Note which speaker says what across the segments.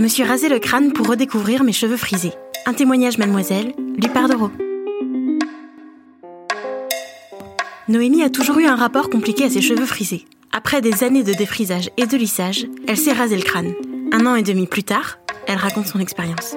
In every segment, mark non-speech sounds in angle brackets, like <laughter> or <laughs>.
Speaker 1: Me suis rasé le crâne pour redécouvrir mes cheveux frisés. Un témoignage, mademoiselle, du d'Oro. Noémie a toujours eu un rapport compliqué à ses cheveux frisés. Après des années de défrisage et de lissage, elle s'est rasé le crâne. Un an et demi plus tard, elle raconte son expérience.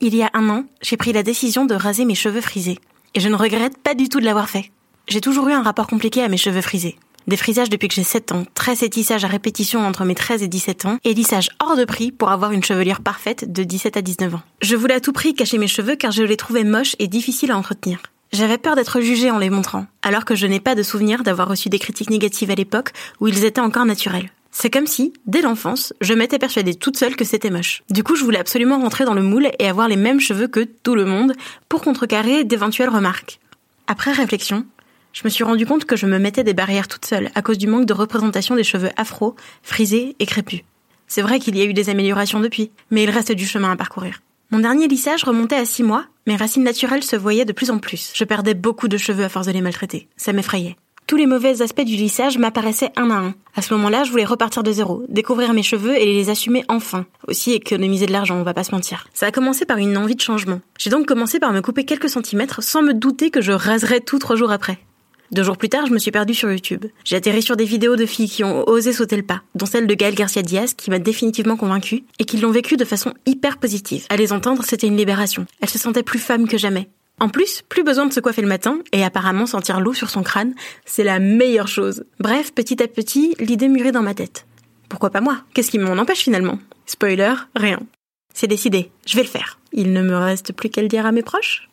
Speaker 1: Il y a un an, j'ai pris la décision de raser mes cheveux frisés. Et je ne regrette pas du tout de l'avoir fait. J'ai toujours eu un rapport compliqué à mes cheveux frisés. Des frisages depuis que j'ai 7 ans, tresse et tissage à répétition entre mes 13 et 17 ans, et lissage hors de prix pour avoir une chevelure parfaite de 17 à 19 ans. Je voulais à tout prix cacher mes cheveux car je les trouvais moches et difficiles à entretenir. J'avais peur d'être jugée en les montrant, alors que je n'ai pas de souvenir d'avoir reçu des critiques négatives à l'époque où ils étaient encore naturels. C'est comme si, dès l'enfance, je m'étais persuadée toute seule que c'était moche. Du coup, je voulais absolument rentrer dans le moule et avoir les mêmes cheveux que tout le monde pour contrecarrer d'éventuelles remarques. Après réflexion, je me suis rendu compte que je me mettais des barrières toute seule à cause du manque de représentation des cheveux afro, frisés et crépus. C'est vrai qu'il y a eu des améliorations depuis, mais il reste du chemin à parcourir. Mon dernier lissage remontait à six mois, mes racines naturelles se voyaient de plus en plus. Je perdais beaucoup de cheveux à force de les maltraiter. Ça m'effrayait. Tous les mauvais aspects du lissage m'apparaissaient un à un. À ce moment-là, je voulais repartir de zéro, découvrir mes cheveux et les assumer enfin. Aussi économiser de l'argent, on va pas se mentir. Ça a commencé par une envie de changement. J'ai donc commencé par me couper quelques centimètres sans me douter que je raserais tout trois jours après. Deux jours plus tard, je me suis perdue sur YouTube. J'ai atterri sur des vidéos de filles qui ont osé sauter le pas, dont celle de Gaëlle Garcia Diaz qui m'a définitivement convaincue et qui l'ont vécu de façon hyper positive. À les entendre, c'était une libération. Elle se sentait plus femme que jamais. En plus, plus besoin de se coiffer le matin et apparemment sentir l'eau sur son crâne, c'est la meilleure chose. Bref, petit à petit, l'idée mûrait dans ma tête. Pourquoi pas moi? Qu'est-ce qui m'en empêche finalement? Spoiler, rien. C'est décidé, je vais le faire. Il ne me reste plus qu'à le dire à mes proches.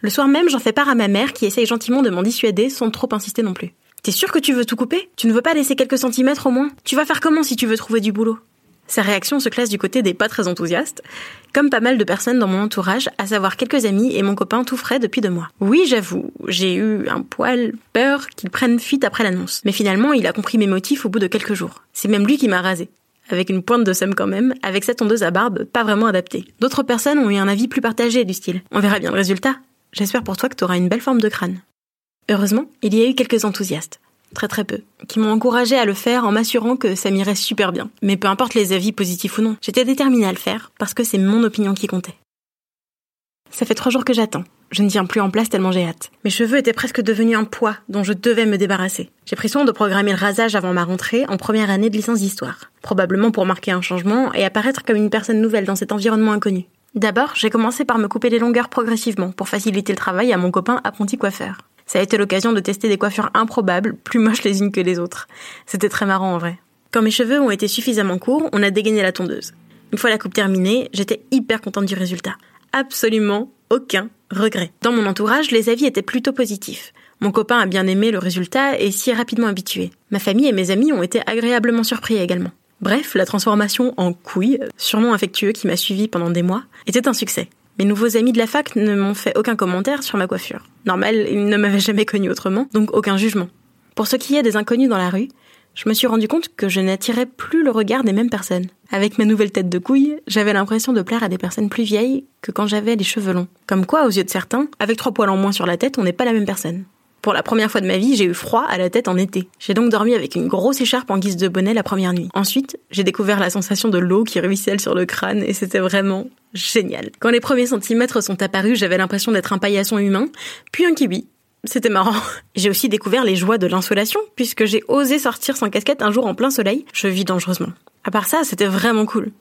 Speaker 1: Le soir même, j'en fais part à ma mère qui essaye gentiment de m'en dissuader sans trop insister non plus. T'es sûr que tu veux tout couper? Tu ne veux pas laisser quelques centimètres au moins? Tu vas faire comment si tu veux trouver du boulot? Sa réaction se classe du côté des pas très enthousiastes, comme pas mal de personnes dans mon entourage, à savoir quelques amis et mon copain tout frais depuis deux mois. Oui, j'avoue, j'ai eu un poil peur qu'il prenne fuite après l'annonce. Mais finalement, il a compris mes motifs au bout de quelques jours. C'est même lui qui m'a rasé avec une pointe de somme quand même, avec cette tondeuse à barbe pas vraiment adaptée. D'autres personnes ont eu un avis plus partagé du style. On verra bien le résultat. J'espère pour toi que tu auras une belle forme de crâne. Heureusement, il y a eu quelques enthousiastes, très très peu, qui m'ont encouragé à le faire en m'assurant que ça m'irait super bien. Mais peu importe les avis positifs ou non, j'étais déterminée à le faire parce que c'est mon opinion qui comptait. Ça fait trois jours que j'attends. Je ne tiens plus en place tellement j'ai hâte. Mes cheveux étaient presque devenus un poids dont je devais me débarrasser. J'ai pris soin de programmer le rasage avant ma rentrée en première année de licence d'histoire. Probablement pour marquer un changement et apparaître comme une personne nouvelle dans cet environnement inconnu. D'abord, j'ai commencé par me couper les longueurs progressivement pour faciliter le travail à mon copain apprenti coiffeur. Ça a été l'occasion de tester des coiffures improbables, plus moches les unes que les autres. C'était très marrant en vrai. Quand mes cheveux ont été suffisamment courts, on a dégainé la tondeuse. Une fois la coupe terminée, j'étais hyper contente du résultat. Absolument aucun regret. Dans mon entourage, les avis étaient plutôt positifs. Mon copain a bien aimé le résultat et s'y est rapidement habitué. Ma famille et mes amis ont été agréablement surpris également. Bref, la transformation en couille, surnom affectueux qui m'a suivi pendant des mois, était un succès. Mes nouveaux amis de la fac ne m'ont fait aucun commentaire sur ma coiffure. Normal, ils ne m'avaient jamais connu autrement, donc aucun jugement. Pour ce qui est des inconnus dans la rue, je me suis rendu compte que je n'attirais plus le regard des mêmes personnes. Avec ma nouvelle tête de couille, j'avais l'impression de plaire à des personnes plus vieilles que quand j'avais les cheveux longs. Comme quoi, aux yeux de certains, avec trois poils en moins sur la tête, on n'est pas la même personne. Pour la première fois de ma vie, j'ai eu froid à la tête en été. J'ai donc dormi avec une grosse écharpe en guise de bonnet la première nuit. Ensuite, j'ai découvert la sensation de l'eau qui ruisselle sur le crâne et c'était vraiment génial. Quand les premiers centimètres sont apparus, j'avais l'impression d'être un paillasson humain, puis un kiwi. C'était marrant. <laughs> J'ai aussi découvert les joies de l'insolation, puisque j'ai osé sortir sans casquette un jour en plein soleil. Je vis dangereusement. À part ça, c'était vraiment cool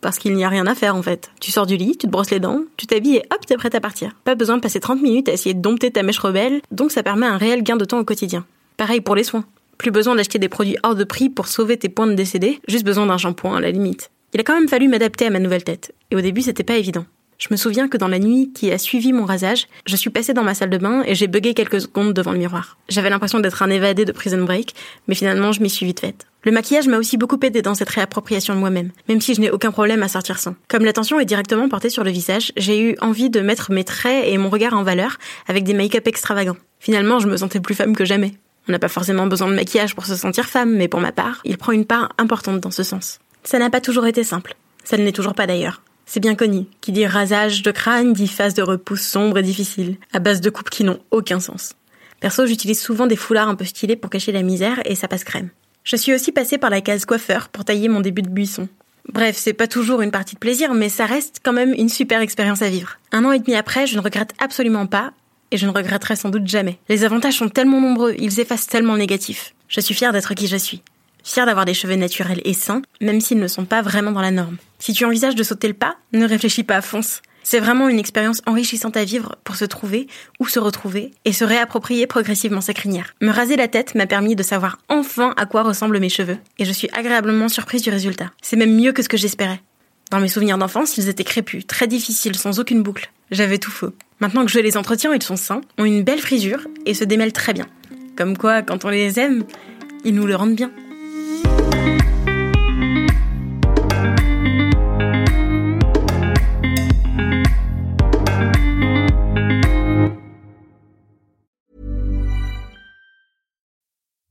Speaker 1: parce qu'il n'y a rien à faire en fait. Tu sors du lit, tu te brosses les dents, tu t'habilles et hop, t'es prête à partir. Pas besoin de passer 30 minutes à essayer de dompter ta mèche rebelle, donc ça permet un réel gain de temps au quotidien. Pareil pour les soins. Plus besoin d'acheter des produits hors de prix pour sauver tes points de décédé, juste besoin d'un shampoing à la limite. Il a quand même fallu m'adapter à ma nouvelle tête, et au début c'était pas évident. Je me souviens que dans la nuit qui a suivi mon rasage, je suis passée dans ma salle de bain et j'ai bugué quelques secondes devant le miroir. J'avais l'impression d'être un évadé de Prison Break, mais finalement je m'y suis vite faite. Le maquillage m'a aussi beaucoup aidé dans cette réappropriation de moi-même, même si je n'ai aucun problème à sortir sans. Comme l'attention est directement portée sur le visage, j'ai eu envie de mettre mes traits et mon regard en valeur avec des make-up extravagants. Finalement, je me sentais plus femme que jamais. On n'a pas forcément besoin de maquillage pour se sentir femme, mais pour ma part, il prend une part importante dans ce sens. Ça n'a pas toujours été simple. Ça ne l'est toujours pas d'ailleurs. C'est bien connu. Qui dit rasage de crâne dit phase de repousse sombre et difficile, à base de coupes qui n'ont aucun sens. Perso, j'utilise souvent des foulards un peu stylés pour cacher la misère et ça passe crème. Je suis aussi passée par la case coiffeur pour tailler mon début de buisson. Bref, c'est pas toujours une partie de plaisir, mais ça reste quand même une super expérience à vivre. Un an et demi après, je ne regrette absolument pas, et je ne regretterai sans doute jamais. Les avantages sont tellement nombreux, ils effacent tellement le négatif. Je suis fière d'être qui je suis. Fière d'avoir des cheveux naturels et sains, même s'ils ne sont pas vraiment dans la norme. Si tu envisages de sauter le pas, ne réfléchis pas, fonce. C'est vraiment une expérience enrichissante à vivre pour se trouver ou se retrouver et se réapproprier progressivement sa crinière. Me raser la tête m'a permis de savoir enfin à quoi ressemblent mes cheveux et je suis agréablement surprise du résultat. C'est même mieux que ce que j'espérais. Dans mes souvenirs d'enfance, ils étaient crépus, très difficiles, sans aucune boucle. J'avais tout faux. Maintenant que je les entretiens, ils sont sains, ont une belle frisure et se démêlent très bien. Comme quoi, quand on les aime, ils nous le rendent bien.
Speaker 2: Música